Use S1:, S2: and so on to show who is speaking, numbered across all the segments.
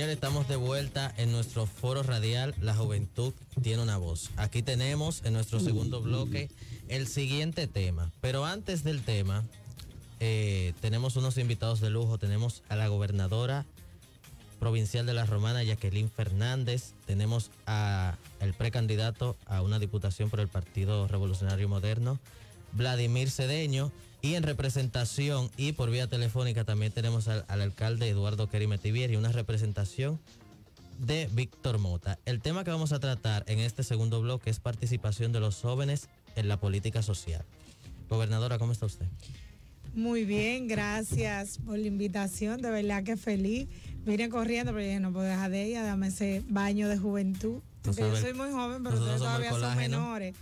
S1: Señores, estamos de vuelta en nuestro foro radial La Juventud tiene una voz. Aquí tenemos en nuestro segundo bloque el siguiente tema. Pero antes del tema, eh, tenemos unos invitados de lujo. Tenemos a la gobernadora provincial de la Romana, Jacqueline Fernández. Tenemos a el precandidato a una diputación por el Partido Revolucionario Moderno, Vladimir Cedeño. Y en representación y por vía telefónica también tenemos al, alcalde Eduardo Kerimetivier y una representación de Víctor Mota. El tema que vamos a tratar en este segundo bloque es participación de los jóvenes en la política social. Gobernadora, ¿cómo está usted?
S2: Muy bien, gracias por la invitación, de verdad que feliz. Vine corriendo, pero dije, no puedo dejar de ella, dame ese baño de juventud. Porque yo soy muy joven, pero ustedes todavía son menores.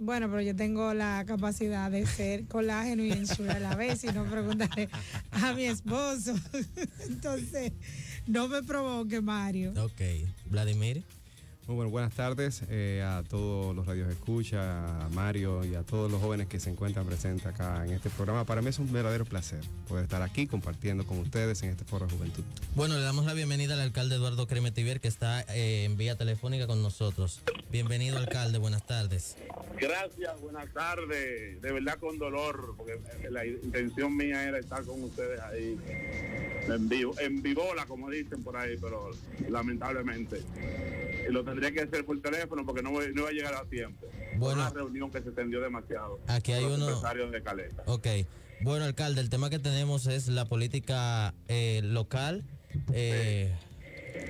S2: Bueno, pero yo tengo la capacidad de ser colágeno y ensure a la vez, y no preguntaré a mi esposo. Entonces, no me provoque, Mario.
S1: Ok. Vladimir.
S3: Muy bueno, buenas tardes eh, a todos los radios escucha, a Mario y a todos los jóvenes que se encuentran presentes acá en este programa. Para mí es un verdadero placer poder estar aquí compartiendo con ustedes en este foro de juventud.
S1: Bueno, le damos la bienvenida al alcalde Eduardo Cremetivier que está eh, en vía telefónica con nosotros. Bienvenido, alcalde, buenas tardes.
S4: Gracias, buenas tardes. De verdad con dolor, porque la intención mía era estar con ustedes ahí en vivo, en vivola, como dicen por ahí, pero lamentablemente lo tendría que hacer por teléfono porque no, voy, no a llegar a tiempo. Bueno, una reunión que se extendió demasiado.
S1: Aquí hay uno.
S4: Empresarios de Caleta.
S1: Ok. Bueno, alcalde, el tema que tenemos es la política eh, local. Eh,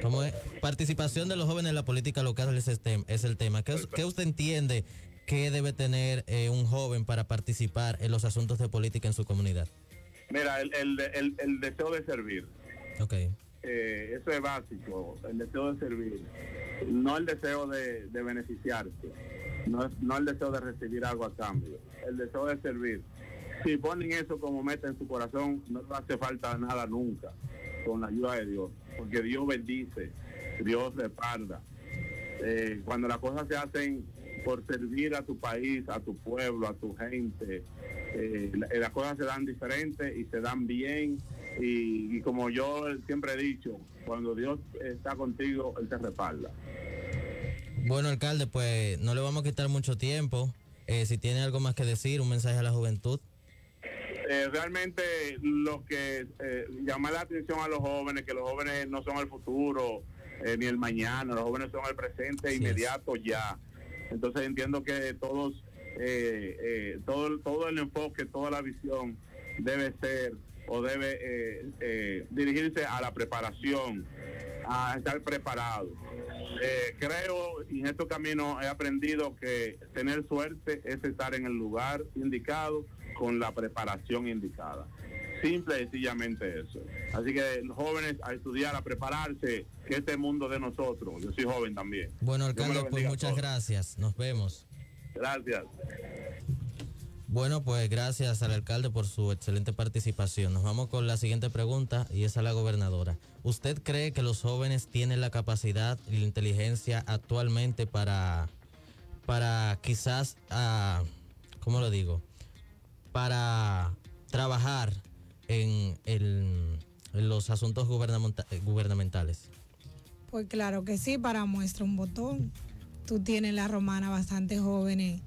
S1: ¿Cómo es? Participación de los jóvenes en la política local es, este, es el tema. ¿Qué, ¿Qué, usted entiende que debe tener eh, un joven para participar en los asuntos de política en su comunidad?
S4: Mira, el, el, el, deseo de servir.
S1: Ok.
S4: Eh, eso es básico, el deseo de servir, no el deseo de, de beneficiarse, no, no el deseo de recibir algo a cambio, el deseo de servir. Si ponen eso como meta en su corazón, no hace falta nada nunca, con la ayuda de Dios, porque Dios bendice, Dios respalda. Eh, cuando las cosas se hacen por servir a tu país, a tu pueblo, a tu gente, eh, las cosas se dan diferentes y se dan bien y, como yo siempre he dicho, cuando Dios está contigo, Él te respalda.
S1: Bueno, alcalde, pues no le vamos a quitar mucho tiempo. Eh, si tiene algo más que decir, un mensaje a la juventud.
S4: Eh, realmente lo que eh, llama la atención a los jóvenes, que los jóvenes no son el futuro ni el mañana, los jóvenes son el presente inmediato ya. Entonces entiendo que todos, todo, todo el enfoque, toda la visión debe ser o debe eh, eh, dirigirse a la preparación, a estar preparado. Eh, creo y en estos caminos he aprendido que tener suerte es estar en el lugar indicado con la preparación indicada. Simple y sencillamente eso. Así que jóvenes a estudiar, a prepararse, que este mundo de nosotros. Yo soy joven también.
S1: Bueno, alcalde, pues muchas gracias. Nos vemos.
S4: Gracias.
S1: Bueno, pues gracias al alcalde por su excelente participación. Nos vamos con la siguiente pregunta y es a la gobernadora. ¿Usted cree que los jóvenes tienen la capacidad y la inteligencia actualmente para, para quizás, uh, ¿cómo lo digo? Para trabajar en, en los asuntos gubernamentales?
S2: Pues claro que sí, para muestra un botón. Tú tienes la romana bastante jóvenes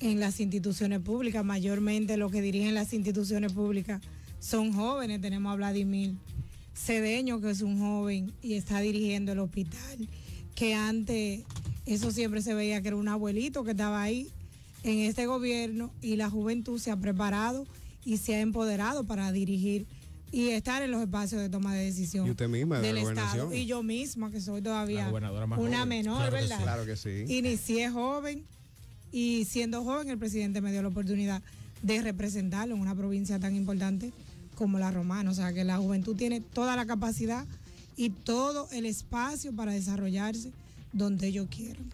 S2: en las instituciones públicas, mayormente los que dirigen las instituciones públicas son jóvenes. Tenemos a Vladimir Cedeño, que es un joven y está dirigiendo el hospital, que antes eso siempre se veía que era un abuelito que estaba ahí en este gobierno y la juventud se ha preparado y se ha empoderado para dirigir y estar en los espacios de toma de decisión
S3: y usted misma del Estado.
S2: Y yo misma, que soy todavía una menor, ¿verdad?
S3: Claro que sí.
S2: Inicié joven y siendo joven, el presidente me dio la oportunidad de representarlo en una provincia tan importante como la Romana. O sea que la juventud tiene toda la capacidad y todo el espacio para desarrollarse donde ellos quieran.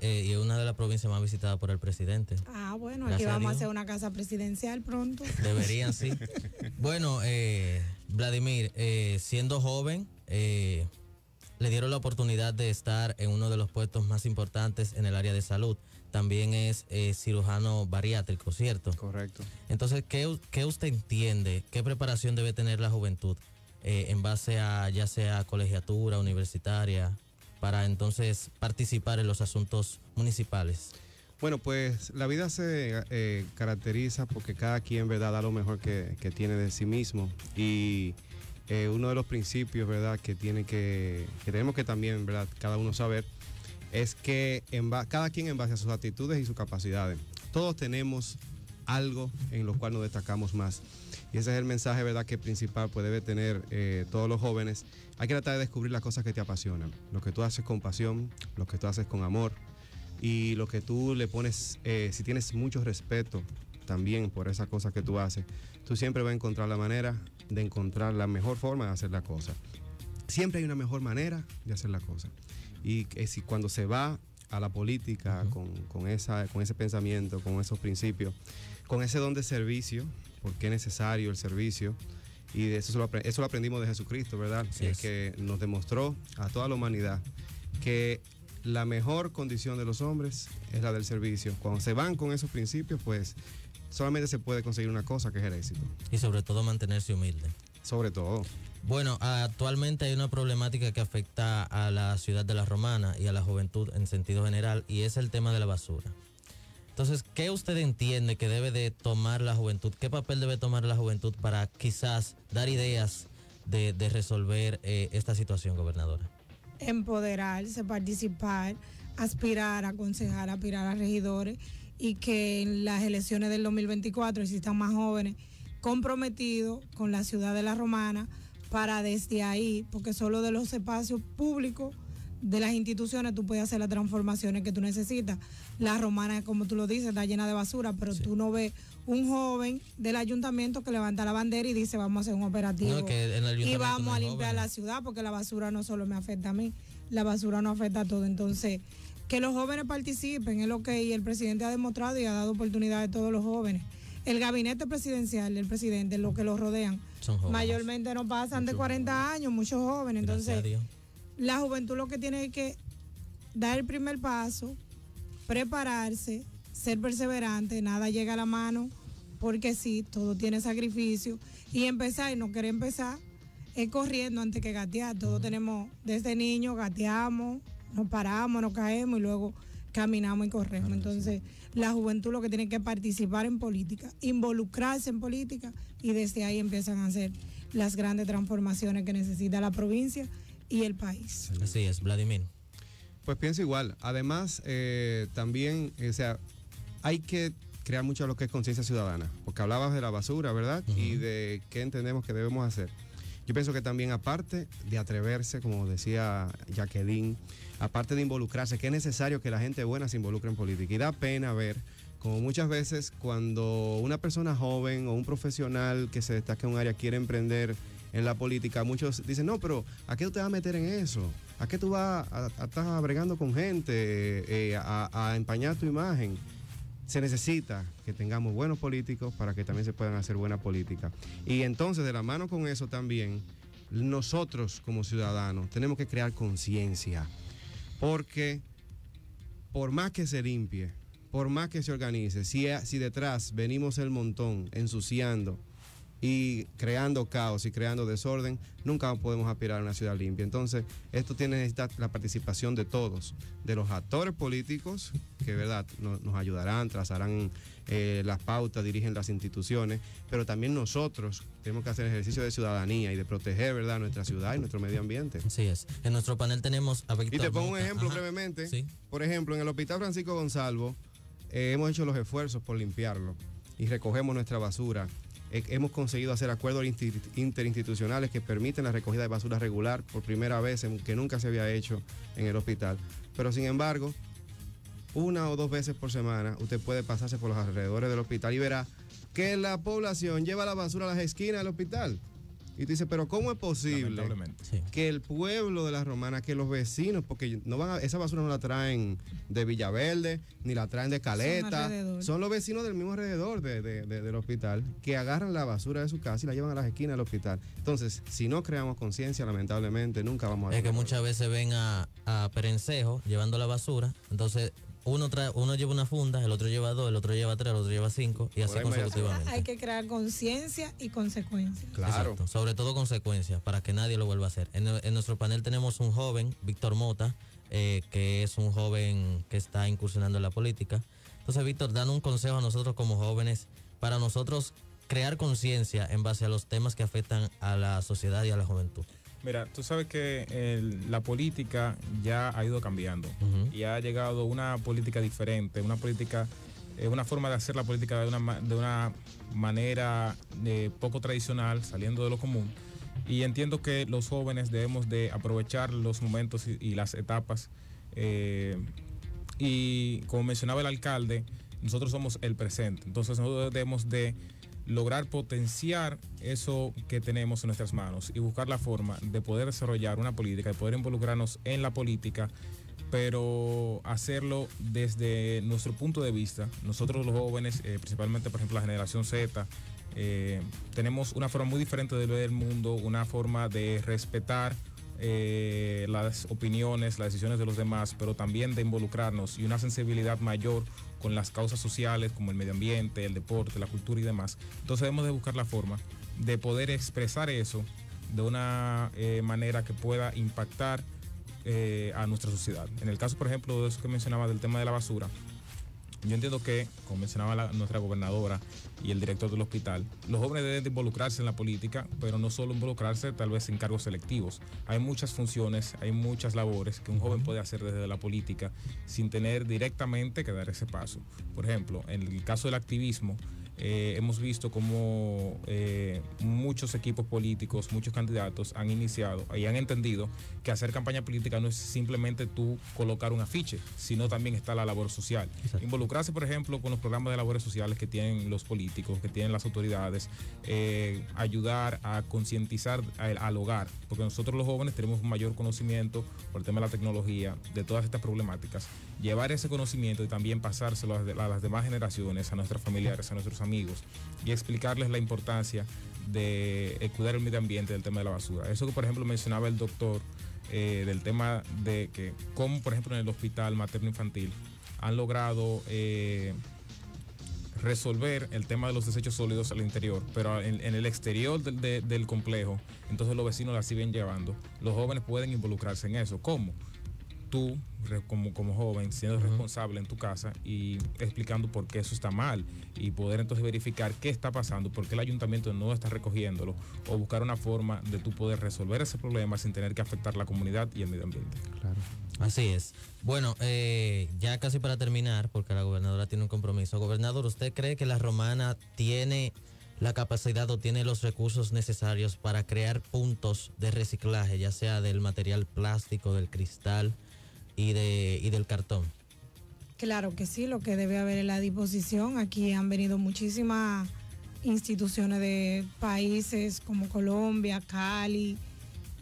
S1: Eh, y es una de las provincias más visitadas por el presidente.
S2: Ah, bueno, aquí vamos a, hacer una casa presidencial pronto.
S1: Deberían, sí. bueno, eh, Vladimir, eh, siendo joven, le dieron la oportunidad de estar en uno de los puestos más importantes en el área de salud también es eh, cirujano bariátrico, ¿cierto?
S3: Correcto.
S1: Entonces, ¿qué, usted entiende? ¿Qué preparación debe tener la juventud eh, en base a ya sea colegiatura, universitaria, para entonces participar en los asuntos municipales?
S3: Bueno, pues la vida se eh, caracteriza porque cada quien, ¿verdad?, da lo mejor que, que tiene de sí mismo. Y uno de los principios, ¿verdad?, que tiene que, que tenemos que también, ¿verdad?, cada uno saber, es que en cada quien en base a sus actitudes y sus capacidades. Todos tenemos algo en lo cual nos destacamos más. Y ese es el mensaje, ¿verdad?, que principal pues debe tener eh, todos los jóvenes. Hay que tratar de descubrir las cosas que te apasionan. Lo que tú haces con pasión, lo que tú haces con amor, y lo que tú le pones, eh, si tienes mucho respeto también por esa cosa que tú haces, tú siempre vas a encontrar la manera de encontrar la mejor forma de hacer la cosa. Siempre hay una mejor manera de hacer la cosa. Y que si cuando se va a la política con, con esa, con ese pensamiento, con esos principios, con ese don de servicio, porque es necesario el servicio, y de eso, lo, eso lo aprendimos de Jesucristo, ¿verdad? Es
S1: es.
S3: que nos demostró a toda la humanidad que la mejor condición de los hombres es la del servicio. Cuando se van con esos principios, pues solamente se puede conseguir una cosa, que es el éxito.
S1: Y sobre todo mantenerse humilde.
S3: Sobre todo.
S1: Bueno, actualmente hay una problemática que afecta a la ciudad de La Romana y a la juventud en sentido general y es el tema de la basura. Entonces, ¿qué usted entiende que debe de tomar la juventud? ¿Qué papel debe tomar la juventud para quizás dar ideas de, resolver eh, esta situación, gobernadora?
S2: empoderarse, participar, aspirar, aconsejar, aspirar a regidores y que en las elecciones del 2024 existan más jóvenes comprometidos con la ciudad de La Romana para desde ahí, porque solo de los espacios públicos de las instituciones tú puedes hacer las transformaciones que tú necesitas. La romana, como tú lo dices, está llena de basura, pero tú no ves un joven del ayuntamiento que levanta la bandera y dice vamos a hacer un operativo
S1: que el
S2: y vamos a limpiar la ciudad porque la basura no solo me afecta a mí, la basura no afecta a todo. Entonces, que los jóvenes participen es lo que el presidente ha demostrado y ha dado oportunidad a todos los jóvenes. El gabinete presidencial del presidente, los que lo rodean,
S1: Son jóvenes.
S2: mayormente no pasan de 40 años, muchos jóvenes. Entonces, la juventud lo que tiene es que dar el primer paso, prepararse, ser perseverante, nada llega a la mano, porque sí, todo tiene sacrificio, y empezar y no querer empezar es corriendo antes que gatear. Todos tenemos, desde niños gateamos, nos paramos, nos caemos y luego caminamos y corremos. Entonces, la juventud lo que tiene que participar en política, involucrarse en política y desde ahí empiezan a hacer las grandes transformaciones que necesita la provincia y el país.
S1: Así es, Vladimir.
S3: Pues pienso igual. Además, eh, también, o sea, hay que crear mucho lo que es conciencia ciudadana, porque hablabas de la basura, ¿verdad? Y de qué entendemos que debemos hacer. Yo pienso que también aparte de atreverse, como decía Jacqueline, aparte de involucrarse, que es necesario que la gente buena se involucre en política. Y da pena ver como muchas veces cuando una persona joven o un profesional que se destaca en un área quiere emprender en la política, muchos dicen, no, pero ¿a qué tú te vas a meter en eso? ¿A qué tú vas a, a estar bregando con gente, eh, a, a empañar tu imagen? Se necesita que tengamos buenos políticos para que también se puedan hacer buena política. Y entonces, de la mano con eso también, nosotros como ciudadanos tenemos que crear conciencia. Porque por más que se limpie, por más que se organice, si, si detrás venimos el montón ensuciando y creando caos y creando desorden, nunca podemos aspirar a una ciudad limpia. Entonces, esto tiene necesita la participación de todos, de los actores políticos, que verdad nos, nos ayudarán, trazarán eh, las pautas, dirigen las instituciones, pero también nosotros tenemos que hacer ejercicio de ciudadanía y de proteger, verdad, nuestra ciudad y nuestro medio ambiente.
S1: Así es. En nuestro panel tenemos a
S3: Y te pongo un ejemplo
S1: Ajá.
S3: brevemente.
S1: Sí.
S3: Por ejemplo, en el Hospital Francisco Gonzalvo eh, hemos hecho los esfuerzos por limpiarlo y recogemos nuestra basura. Eh, hemos conseguido hacer acuerdos insti- interinstitucionales que permiten la recogida de basura regular por primera vez, que nunca se había hecho en el hospital. Pero sin embargo, una o dos veces por semana usted puede pasarse por los alrededores del hospital y verá que la población lleva la basura a las esquinas del hospital. Y tú dices, pero ¿cómo es posible?
S1: Sí.
S3: que el pueblo de la Romana, que los vecinos, porque no van a- esa basura no la traen de Villaverde, ni la traen de Caleta, son, los vecinos del mismo alrededor de- de- de- del hospital, que agarran la basura de su casa y la llevan a las esquinas del hospital. Entonces, si no creamos conciencia, lamentablemente, nunca vamos a
S1: Es que muchas veces ven a, a Perencejo llevando la basura, entonces uno, trae, uno lleva una funda, el otro lleva dos, el otro lleva tres, el otro lleva cinco y así
S3: Por
S1: consecutivamente.
S2: Hay que crear conciencia y consecuencias.
S3: Claro.
S1: Exacto, sobre todo consecuencias para que nadie lo vuelva a hacer. En, en nuestro panel tenemos un joven, Víctor Mota, eh, que es un joven que está incursionando en la política. Entonces, Víctor, dan un consejo a nosotros como jóvenes para nosotros crear conciencia en base a los temas que afectan a la sociedad y a la juventud.
S5: Mira, tú sabes que el- la política ya ha ido cambiando y ha llegado una política diferente, una política, eh, una forma de hacer la política de una, de una manera eh, poco tradicional, saliendo de lo común. Y entiendo que los jóvenes debemos de aprovechar los momentos y, y las etapas. eh, y como mencionaba el alcalde, nosotros somos el presente. Entonces nosotros debemos de lograr potenciar eso que tenemos en nuestras manos y buscar la forma de poder desarrollar una política, de poder involucrarnos en la política, pero hacerlo desde nuestro punto de vista. Nosotros los jóvenes, eh, principalmente por ejemplo la generación Z, eh, tenemos una forma muy diferente de ver el mundo, una forma de respetar eh, las opiniones, las decisiones de los demás, pero también de involucrarnos y una sensibilidad mayor con las causas sociales como el medio ambiente, el deporte, la cultura y demás. Entonces debemos de buscar la forma de poder expresar eso de una eh, manera que pueda impactar eh, a nuestra sociedad. En el caso, por ejemplo, de eso que mencionaba del tema de la basura, yo entiendo que, como mencionaba la- nuestra gobernadora y el director del hospital, los jóvenes deben de involucrarse en la política, pero no solo involucrarse tal vez en cargos selectivos. Hay muchas funciones, hay muchas labores que un joven puede hacer desde la política sin tener directamente que dar ese paso. Por ejemplo, en el caso del activismo, eh, hemos visto cómo eh, muchos equipos políticos, muchos candidatos han iniciado y han entendido que hacer campaña política no es simplemente tú colocar un afiche, sino también está la labor social.
S1: Exacto.
S5: Involucrarse, por ejemplo, con los programas de labores sociales que tienen los políticos, que tienen las autoridades, eh, ayudar a concientizar al, al hogar, porque nosotros los jóvenes tenemos un mayor conocimiento por el tema de la tecnología, de todas estas problemáticas, llevar ese conocimiento y también pasárselo a, a las demás generaciones, a nuestros familiares, a nuestros amigos, y explicarles la importancia de cuidar el medio ambiente del tema de la basura. Eso que, por ejemplo, mencionaba el doctor eh, del tema de que, como por ejemplo en el hospital materno-infantil, han logrado eh, resolver el tema de los desechos sólidos al interior, pero en, en el exterior del, de- del complejo, entonces los vecinos la siguen llevando. Los jóvenes pueden involucrarse en eso. ¿Cómo? Tú, re- como, como joven, siendo responsable en tu casa y explicando por qué eso está mal y poder entonces verificar qué está pasando, por qué el ayuntamiento no está recogiéndolo o buscar una forma de tú poder resolver ese problema sin tener que afectar la comunidad y el medio ambiente.
S3: Claro.
S1: Así es. Bueno, eh, ya casi para terminar, porque la gobernadora tiene un compromiso. Gobernador, ¿usted cree que la romana tiene la capacidad o tiene los recursos necesarios para crear puntos de reciclaje, ya sea del material plástico, del cristal y, de, del cartón?
S2: Claro que sí, lo que debe haber es la disposición. Aquí han venido muchísimas instituciones de países como Colombia, Cali,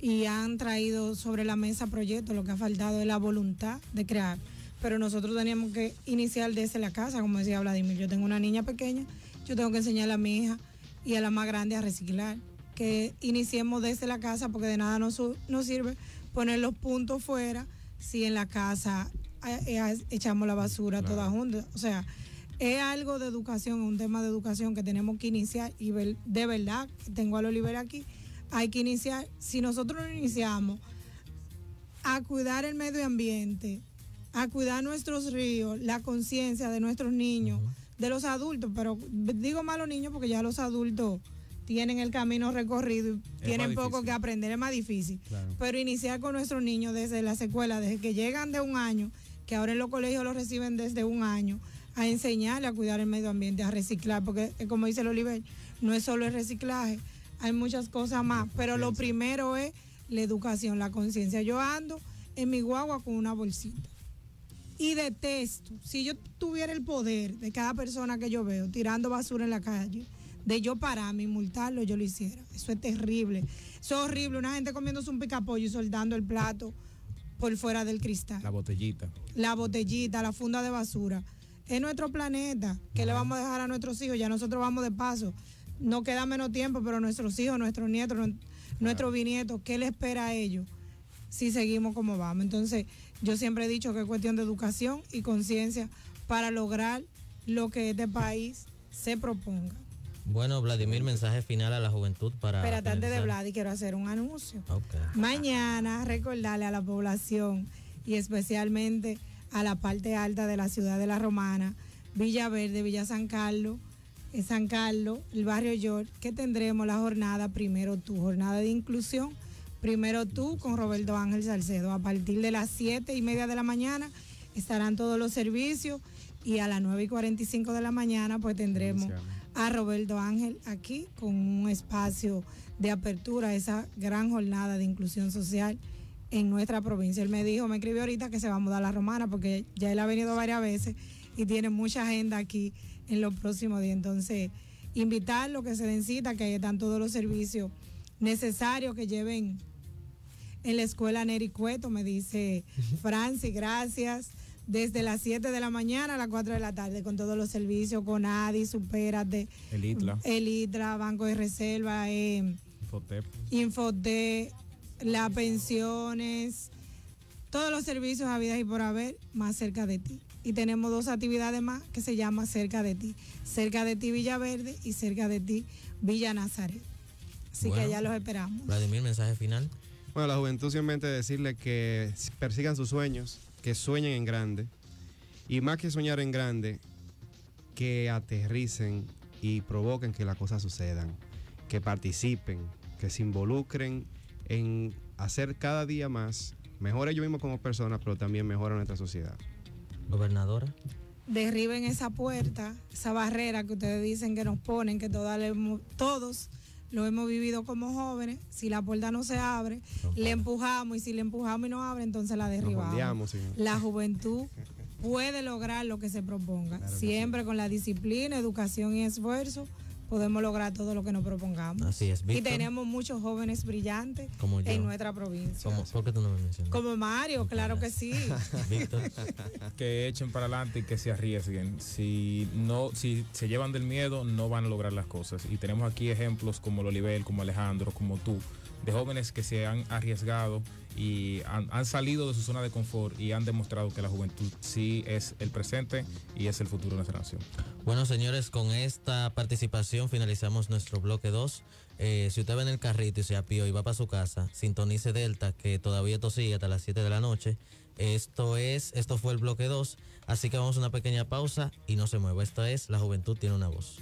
S2: y han traído sobre la mesa proyectos. Lo que ha faltado es la voluntad de crear. Pero nosotros teníamos que iniciar desde la casa, como decía Vladimir. Yo tengo una niña pequeña, yo tengo que enseñarle a mi hija y a la más grande a reciclar. Que iniciemos desde la casa porque de nada nos, nos sirve poner los puntos fuera si en la casa eh, echamos la basura todas juntas. O sea, es algo de educación, un tema de educación que tenemos que iniciar y ver- de verdad, tengo al Oliver aquí, hay que iniciar. Si nosotros no iniciamos a cuidar el medio ambiente, a cuidar nuestros ríos, la conciencia de nuestros niños, de los adultos, pero digo más los niños porque ya los adultos tienen el camino recorrido y tienen poco que aprender, es más difícil.
S3: Claro.
S2: Pero iniciar con nuestros niños desde las escuelas, desde que llegan de un año, que ahora en los colegios los reciben desde un año, a enseñarle a cuidar el medio ambiente, a reciclar, porque eh, como dice el Oliver, no es solo el reciclaje, hay muchas cosas más, pero lo primero es la educación, la conciencia. Yo ando en mi guagua con una bolsita y detesto, si yo tuviera el poder de cada persona que yo veo tirando basura en la calle, de yo pararme y multarlo, yo lo hiciera. Eso es terrible. Eso es horrible. Una gente comiéndose un picapollo y soldando el plato por fuera del cristal.
S5: La botellita.
S2: La botellita, la funda de basura. Es nuestro planeta. ¿Qué le vamos a dejar a nuestros hijos? Ya nosotros vamos de paso. No queda menos tiempo, pero nuestros hijos, nuestros nietos, nue- nuestros bisnietos, ¿qué le espera a ellos? si seguimos como vamos. Entonces, Yo siempre he dicho que es cuestión de educación y conciencia para lograr lo que este país se proponga.
S1: Bueno, Vladimir, mensaje final a la juventud para.
S2: Espérate, antes de
S1: finalizar.
S2: Vlad, y quiero hacer un anuncio. Mañana recordarle a la población y especialmente a la parte alta de la ciudad de La Romana, Villa Verde, Villa San Carlos, eh, San Carlos, el barrio York, que tendremos la jornada Primero Tú, jornada de inclusión, Primero Tú con Roberto Ángel Salcedo. A partir de las 7 y media de la mañana estarán todos los servicios y a las 9 y 45 de la mañana pues tendremos a Roberto Ángel aquí con un espacio de apertura a esa gran jornada de inclusión social en nuestra provincia. Él me dijo, me escribió ahorita que se va a mudar a la Romana porque ya él ha venido varias veces y tiene mucha agenda aquí en los próximos días. Entonces, invitarlo que se den cita, que ahí están todos los servicios necesarios que lleven en la escuela Neri Cueto, me dice Franci, gracias. Desde las 7 de la mañana a las 4 de la tarde, con todos los servicios, con ADI, Supérate,
S5: El ITLA,
S2: el ITRA, Banco de Reserva, eh,
S5: Infotep.
S2: Las pensiones, todos los servicios habidas y por haber más cerca de ti. Y tenemos dos actividades más que se llama Cerca de ti. Cerca de ti Villaverde y cerca de ti Villa Nazaret. Así
S1: Bueno.
S2: que allá los esperamos.
S1: Vladimir, mensaje final.
S3: Bueno, la juventud simplemente decirle que persigan sus sueños, que sueñen en grande. Y más que soñar en grande, que aterricen y provoquen que las cosas sucedan. Que participen, que se involucren en hacer cada día más, mejor ellos mismos como personas, pero también mejor a nuestra sociedad.
S1: Gobernadora.
S2: Derriben esa puerta, esa barrera que ustedes dicen que nos ponen, que todos lo hemos vivido como jóvenes. Si la puerta no se abre, le empujamos y si le empujamos y no abre, entonces la derribamos.
S3: sí.
S2: la juventud puede lograr lo que se proponga. Siempre con la disciplina, educación y esfuerzo podemos lograr todo lo que nos propongamos.
S1: Así es,
S2: Y
S1: Víctor.
S2: tenemos muchos jóvenes brillantes
S1: Como
S2: en nuestra provincia.
S1: ¿Cómo- ¿Por qué tú no me mencionas?
S2: Como Mario, claro que sí.
S1: Víctor.
S5: que echen para adelante y que se arriesguen. Si no, si se llevan del miedo, no van a lograr las cosas. Y tenemos aquí ejemplos como Lolibel, como Alejandro, como tú, de jóvenes que se han arriesgado y han, salido de su zona de confort y han demostrado que la juventud sí es el presente y es el futuro de nuestra nación.
S1: Bueno, señores, con esta participación finalizamos nuestro bloque 2. Eh, si usted va en el carrito y se apió y va para su casa, sintonice Delta, que todavía esto hasta las 7 de la noche. Esto es, esto fue el bloque 2, así que vamos a una pequeña pausa y no se mueva. Esta es La Juventud tiene una voz.